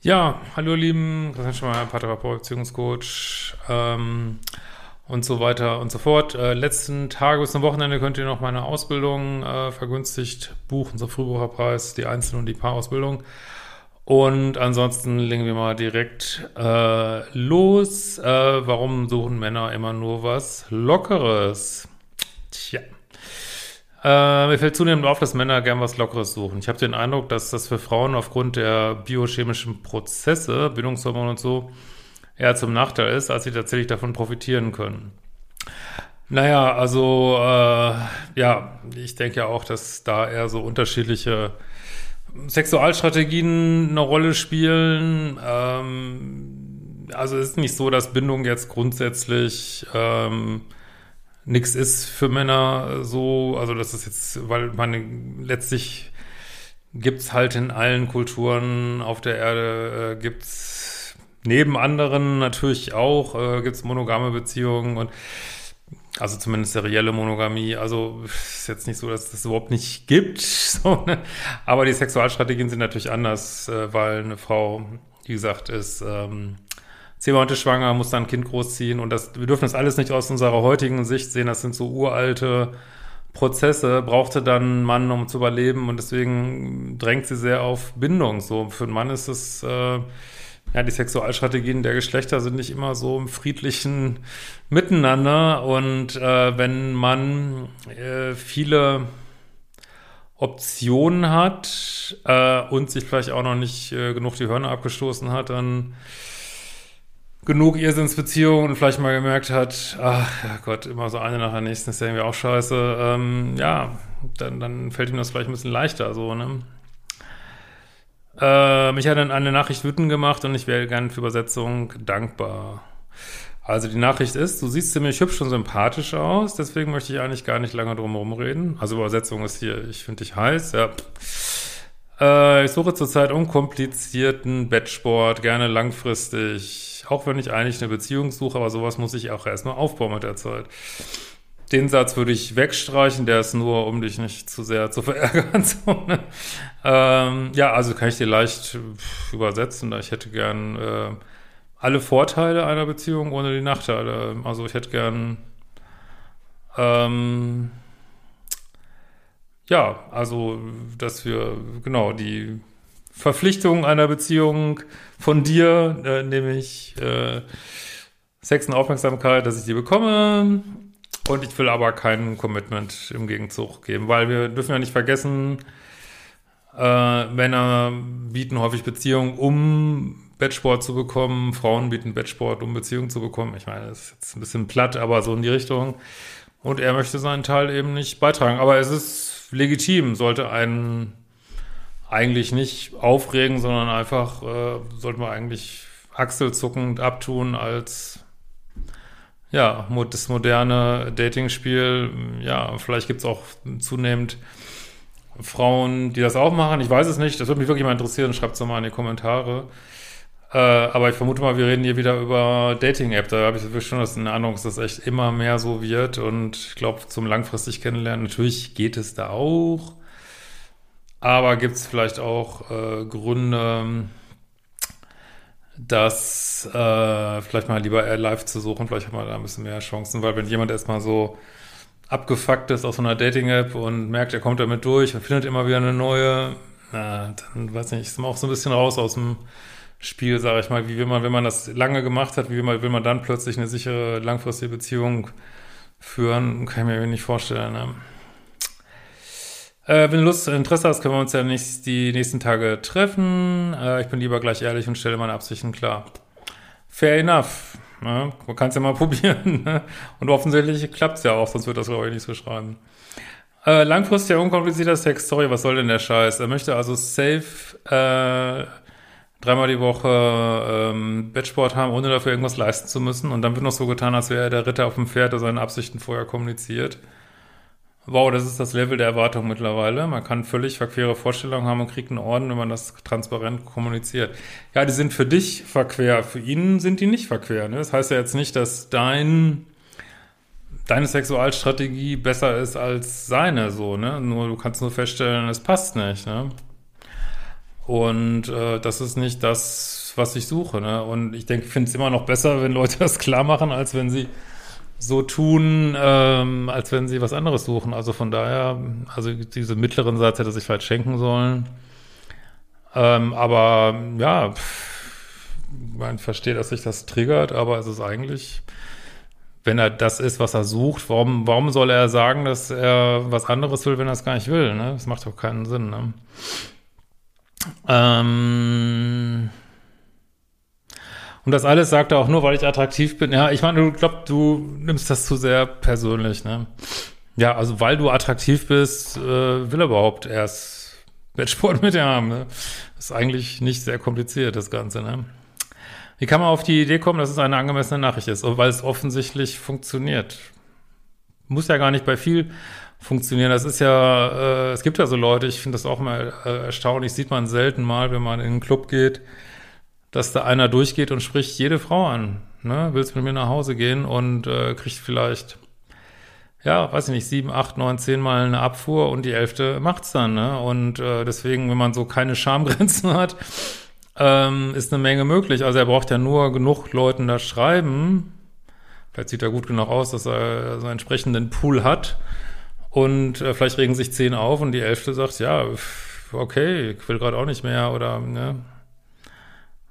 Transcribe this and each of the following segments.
Ja, hallo Lieben, Christian Schmeier, Paartherapeut, Beziehungscoach ähm, und so weiter und so fort. Äh, letzten Tage bis zum Wochenende könnt ihr noch meine Ausbildung äh, vergünstigt buchen, so Frühbucherpreis, die Einzel- und die Paarausbildung. Und ansonsten legen wir mal direkt äh, los. Äh, warum suchen Männer immer nur was Lockeres? Tja. Äh, mir fällt zunehmend auf, dass Männer gern was Lockeres suchen. Ich habe den Eindruck, dass das für Frauen aufgrund der biochemischen Prozesse, Bindungshormone und so, eher zum Nachteil ist, als sie tatsächlich davon profitieren können. Naja, also äh, ja, ich denke ja auch, dass da eher so unterschiedliche Sexualstrategien eine Rolle spielen. Ähm, also es ist nicht so, dass Bindung jetzt grundsätzlich ähm, nichts ist für Männer so, also das ist jetzt, weil man letztlich gibt's halt in allen Kulturen auf der Erde, äh, gibt's neben anderen natürlich auch, äh, gibt's monogame Beziehungen und also zumindest serielle Monogamie. Also ist jetzt nicht so, dass es das überhaupt nicht gibt. So, ne? Aber die Sexualstrategien sind natürlich anders, äh, weil eine Frau, wie gesagt, ist ähm, zehn Monate schwanger, muss dann ein Kind großziehen und das, wir dürfen das alles nicht aus unserer heutigen Sicht sehen, das sind so uralte Prozesse, brauchte dann ein Mann, um zu überleben und deswegen drängt sie sehr auf Bindung. So, für einen Mann ist es, äh, ja, die Sexualstrategien der Geschlechter sind nicht immer so im friedlichen Miteinander und äh, wenn man äh, viele Optionen hat äh, und sich vielleicht auch noch nicht äh, genug die Hörner abgestoßen hat, dann genug Irrsinnsbeziehungen und vielleicht mal gemerkt hat, ach Gott, immer so eine nach der nächsten ist ja irgendwie auch scheiße, ähm, ja, dann, dann fällt ihm das vielleicht ein bisschen leichter so, ne? Äh, mich hat dann eine Nachricht wütend gemacht und ich wäre gerne für Übersetzung dankbar. Also die Nachricht ist, du siehst ziemlich hübsch und sympathisch aus, deswegen möchte ich eigentlich gar nicht lange drum herum reden. Also Übersetzung ist hier, ich finde dich heiß, ja. Äh, ich suche zurzeit unkomplizierten Bettsport, gerne langfristig auch wenn ich eigentlich eine Beziehung suche, aber sowas muss ich auch erstmal aufbauen mit der Zeit. Den Satz würde ich wegstreichen, der ist nur, um dich nicht zu sehr zu verärgern. So, ne? ähm, ja, also kann ich dir leicht übersetzen. Ich hätte gern äh, alle Vorteile einer Beziehung ohne die Nachteile. Also ich hätte gern ähm, ja, also dass wir genau die Verpflichtung einer Beziehung von dir, äh, nämlich äh, Sex und Aufmerksamkeit, dass ich die bekomme. Und ich will aber kein Commitment im Gegenzug geben, weil wir dürfen ja nicht vergessen, äh, Männer bieten häufig Beziehungen, um Bettsport zu bekommen. Frauen bieten Bettsport, um Beziehungen zu bekommen. Ich meine, das ist jetzt ein bisschen platt, aber so in die Richtung. Und er möchte seinen Teil eben nicht beitragen. Aber es ist legitim, sollte ein eigentlich nicht aufregen, sondern einfach äh, sollten wir eigentlich achselzuckend abtun als ja, das moderne Dating-Spiel. Ja, vielleicht gibt's auch zunehmend Frauen, die das auch machen. Ich weiß es nicht. Das würde mich wirklich mal interessieren. Schreibt es mal in die Kommentare. Äh, aber ich vermute mal, wir reden hier wieder über Dating-App. Da habe ich wirklich schon das in Ahnung, dass das echt immer mehr so wird. Und ich glaube, zum langfristig kennenlernen, natürlich geht es da auch. Aber gibt es vielleicht auch äh, Gründe, dass äh, vielleicht mal lieber live zu suchen, vielleicht hat man da ein bisschen mehr Chancen, weil wenn jemand erstmal so abgefuckt ist aus so einer Dating-App und merkt, er kommt damit durch und findet immer wieder eine neue, na, dann weiß nicht, ist man auch so ein bisschen raus aus dem Spiel, sage ich mal. Wie will man, wenn man das lange gemacht hat, wie will man, will man dann plötzlich eine sichere, langfristige Beziehung führen? Kann ich mir nicht vorstellen. Ne? Äh, wenn du Lust und Interesse hast, können wir uns ja nicht die nächsten Tage treffen. Äh, ich bin lieber gleich ehrlich und stelle meine Absichten klar. Fair enough. Ne? Man kann es ja mal probieren. Ne? Und offensichtlich klappt es ja auch, sonst wird das, glaube ich, nicht so schreiben. Äh, langfristiger, unkomplizierter Sex. Sorry, was soll denn der Scheiß? Er möchte also safe äh, dreimal die Woche ähm, Bettsport haben, ohne dafür irgendwas leisten zu müssen. Und dann wird noch so getan, als wäre er der Ritter auf dem Pferd, der seine Absichten vorher kommuniziert. Wow, das ist das Level der Erwartung mittlerweile. Man kann völlig verquere Vorstellungen haben und kriegt einen Orden, wenn man das transparent kommuniziert. Ja, die sind für dich verquer, für ihn sind die nicht verquer. Ne? Das heißt ja jetzt nicht, dass dein deine Sexualstrategie besser ist als seine, so, ne? Nur du kannst nur feststellen, es passt nicht, ne? Und äh, das ist nicht das, was ich suche. Ne? Und ich denke, ich finde es immer noch besser, wenn Leute das klar machen, als wenn sie so tun, ähm, als wenn sie was anderes suchen. Also von daher, also diese mittleren Satz hätte sich vielleicht schenken sollen. Ähm, aber ja, man versteht, dass sich das triggert, aber es ist eigentlich, wenn er das ist, was er sucht, warum, warum soll er sagen, dass er was anderes will, wenn er es gar nicht will? Ne? Das macht doch keinen Sinn. Ne? Ähm und das alles sagt er auch nur, weil ich attraktiv bin. Ja, ich meine, du glaubst, du nimmst das zu sehr persönlich, ne? Ja, also weil du attraktiv bist, äh, will er überhaupt erst Wettsport mit dir haben, ne? Ist eigentlich nicht sehr kompliziert, das Ganze, ne? Wie kann man auf die Idee kommen, dass es eine angemessene Nachricht ist? Weil es offensichtlich funktioniert. Muss ja gar nicht bei viel funktionieren. Das ist ja, äh, es gibt ja so Leute, ich finde das auch mal äh, erstaunlich, sieht man selten mal, wenn man in einen Club geht, dass da einer durchgeht und spricht jede Frau an. Ne? Willst mit mir nach Hause gehen und äh, kriegt vielleicht, ja, weiß ich nicht, sieben, acht, neun, zehn Mal eine Abfuhr und die elfte macht's dann. Ne? Und äh, deswegen, wenn man so keine Schamgrenzen hat, ähm, ist eine Menge möglich. Also er braucht ja nur genug Leuten da schreiben. Vielleicht sieht er gut genug aus, dass er so einen entsprechenden Pool hat. Und äh, vielleicht regen sich zehn auf und die elfte sagt, ja, okay, ich will gerade auch nicht mehr oder ne,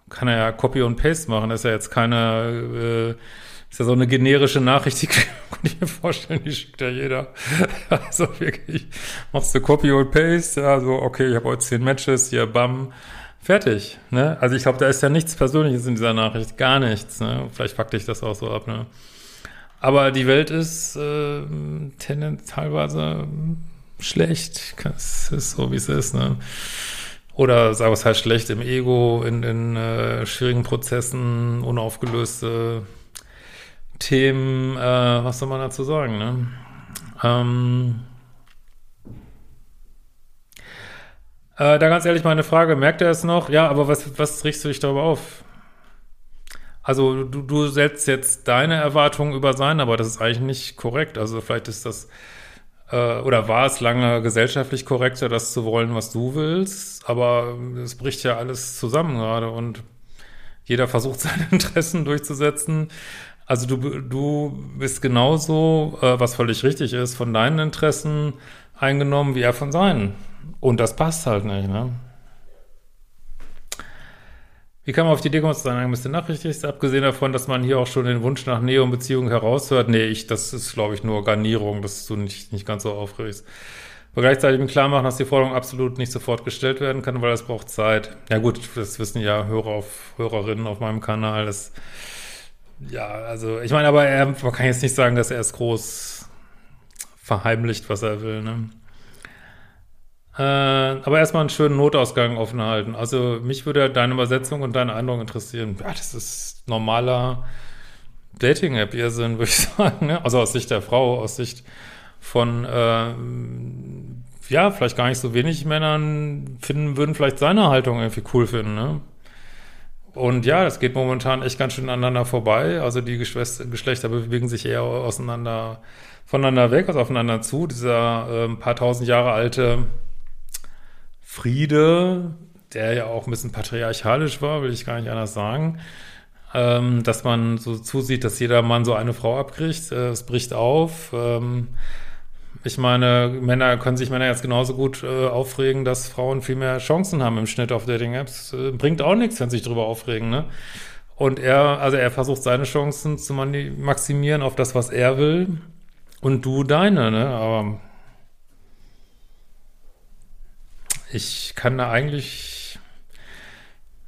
kann er ja Copy und Paste machen. Das ist ja jetzt keine, äh, ist ja so eine generische Nachricht, die kann ich mir vorstellen, die schickt ja jeder. also wirklich, machst du Copy und Paste, ja, so, okay, ich habe heute zehn Matches, hier, bam, fertig. Ne? Also ich glaube, da ist ja nichts Persönliches in dieser Nachricht, gar nichts. Ne? Vielleicht packt dich das auch so ab. Ne? Aber die Welt ist äh, tendenziell teilweise schlecht. Es ist so, wie es ist. Ne? Oder sagen wir es halt schlecht im Ego, in, in äh, schwierigen Prozessen, unaufgelöste Themen, äh, was soll man dazu sagen, ne? Ähm, äh, da ganz ehrlich meine Frage, merkt er es noch? Ja, aber was, was richtest du dich darüber auf? Also du, du setzt jetzt deine Erwartungen über sein, aber das ist eigentlich nicht korrekt. Also vielleicht ist das äh, oder war es lange gesellschaftlich korrekter, das zu wollen, was du willst, aber es bricht ja alles zusammen gerade und jeder versucht seine Interessen durchzusetzen. Also du, du bist genauso, äh, was völlig richtig ist, von deinen Interessen eingenommen, wie er von seinen. Und das passt halt nicht, ne? Wie kann man auf die Idee kommen, zu sagen, ein bisschen nachrichtig abgesehen davon, dass man hier auch schon den Wunsch nach Nähe und Beziehung heraushört? Nee, ich, das ist, glaube ich, nur Garnierung, dass du nicht, nicht ganz so aufregst. Aber gleichzeitig im klar machen, dass die Forderung absolut nicht sofort gestellt werden kann, weil das braucht Zeit. Ja gut, das wissen ja Hörer auf, Hörerinnen auf meinem Kanal. Das, ja, also ich meine, aber er, man kann jetzt nicht sagen, dass er es groß verheimlicht, was er will, ne? Äh, aber erstmal einen schönen Notausgang offen halten. Also mich würde deine Übersetzung und deine Eindruck interessieren. Ja, das ist normaler Dating-App-Irrsinn, würde ich sagen. Ne? Also aus Sicht der Frau, aus Sicht von, äh, ja, vielleicht gar nicht so wenig Männern finden, würden vielleicht seine Haltung irgendwie cool finden. Ne? Und ja, das geht momentan echt ganz schön aneinander vorbei. Also die Geschlechter bewegen sich eher auseinander, voneinander weg, also aufeinander zu. Dieser äh, paar tausend Jahre alte Friede, der ja auch ein bisschen patriarchalisch war, will ich gar nicht anders sagen, ähm, dass man so zusieht, dass jeder Mann so eine Frau abkriegt. Äh, es bricht auf. Ähm, ich meine, Männer können sich Männer jetzt genauso gut äh, aufregen, dass Frauen viel mehr Chancen haben im Schnitt auf Dating-Apps. Äh, bringt auch nichts, wenn sie sich drüber aufregen, ne? Und er, also er versucht seine Chancen zu maximieren auf das, was er will. Und du deine, ne? Aber ich kann da eigentlich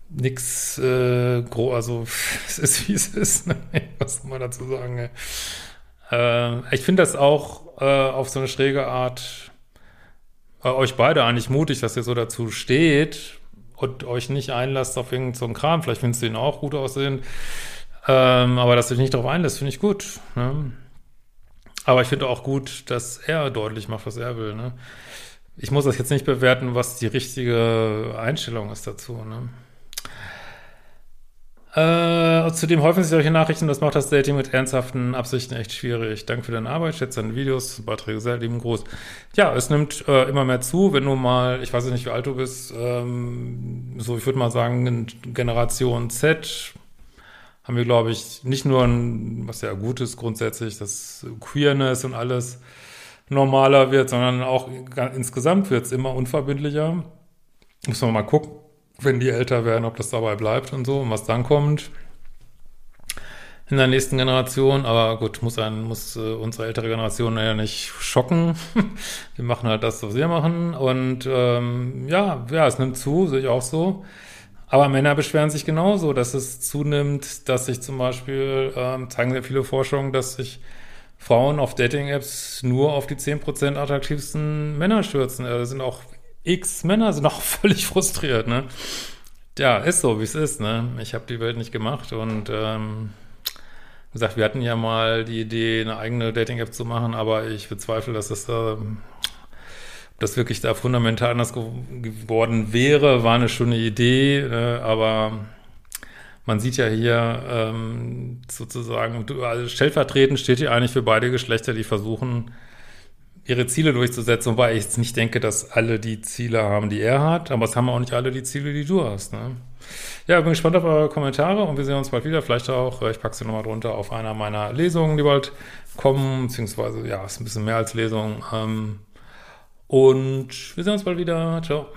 nichts äh, groß, also es ist wie es ist, ne? was soll man dazu sagen? Äh, ich finde das auch äh, auf so eine schräge Art äh, euch beide eigentlich mutig, dass ihr so dazu steht und euch nicht einlasst auf irgendeinen so Kram. Vielleicht findest du ihn auch gut aussehen. Ähm, aber dass du dich nicht darauf einlässt, finde ich gut. Ne? Aber ich finde auch gut, dass er deutlich macht, was er will. Ne? Ich muss das jetzt nicht bewerten, was die richtige Einstellung ist dazu. Ne? Äh, zudem häufen sich solche Nachrichten, das macht das Dating mit ernsthaften Absichten echt schwierig. Danke für deine Arbeit, schätze deine Videos, Beiträge sehr lieben Gruß. Ja, es nimmt äh, immer mehr zu, wenn du mal, ich weiß nicht, wie alt du bist, ähm, so ich würde mal sagen, Generation Z haben wir, glaube ich, nicht nur ein, was ja gut ist grundsätzlich, dass Queerness und alles normaler wird, sondern auch insgesamt wird es immer unverbindlicher. Muss man mal gucken wenn die älter werden, ob das dabei bleibt und so und was dann kommt in der nächsten Generation. Aber gut, muss ein, muss äh, unsere ältere Generation ja nicht schocken. wir machen halt das, was wir machen. Und ähm, ja, ja, es nimmt zu, sehe ich auch so. Aber Männer beschweren sich genauso, dass es zunimmt, dass sich zum Beispiel, ähm, zeigen sehr viele Forschungen, dass sich Frauen auf Dating-Apps nur auf die 10% attraktivsten Männer stürzen. Da sind auch x Männer sind auch völlig frustriert, ne? Ja, ist so, wie es ist, ne? Ich habe die Welt nicht gemacht und ähm, gesagt, wir hatten ja mal die Idee, eine eigene Dating-App zu machen, aber ich bezweifle, dass das da das wirklich da fundamental anders geworden wäre, war eine schöne Idee, äh, aber man sieht ja hier ähm, sozusagen, also stellvertretend steht hier eigentlich für beide Geschlechter, die versuchen, ihre Ziele durchzusetzen, wobei ich jetzt nicht denke, dass alle die Ziele haben, die er hat, aber es haben auch nicht alle die Ziele, die du hast. Ne? Ja, bin gespannt auf eure Kommentare und wir sehen uns bald wieder. Vielleicht auch, äh, ich packe sie nochmal drunter auf einer meiner Lesungen, die bald kommen, beziehungsweise, ja, ist ein bisschen mehr als Lesung. Ähm, und wir sehen uns bald wieder. Ciao.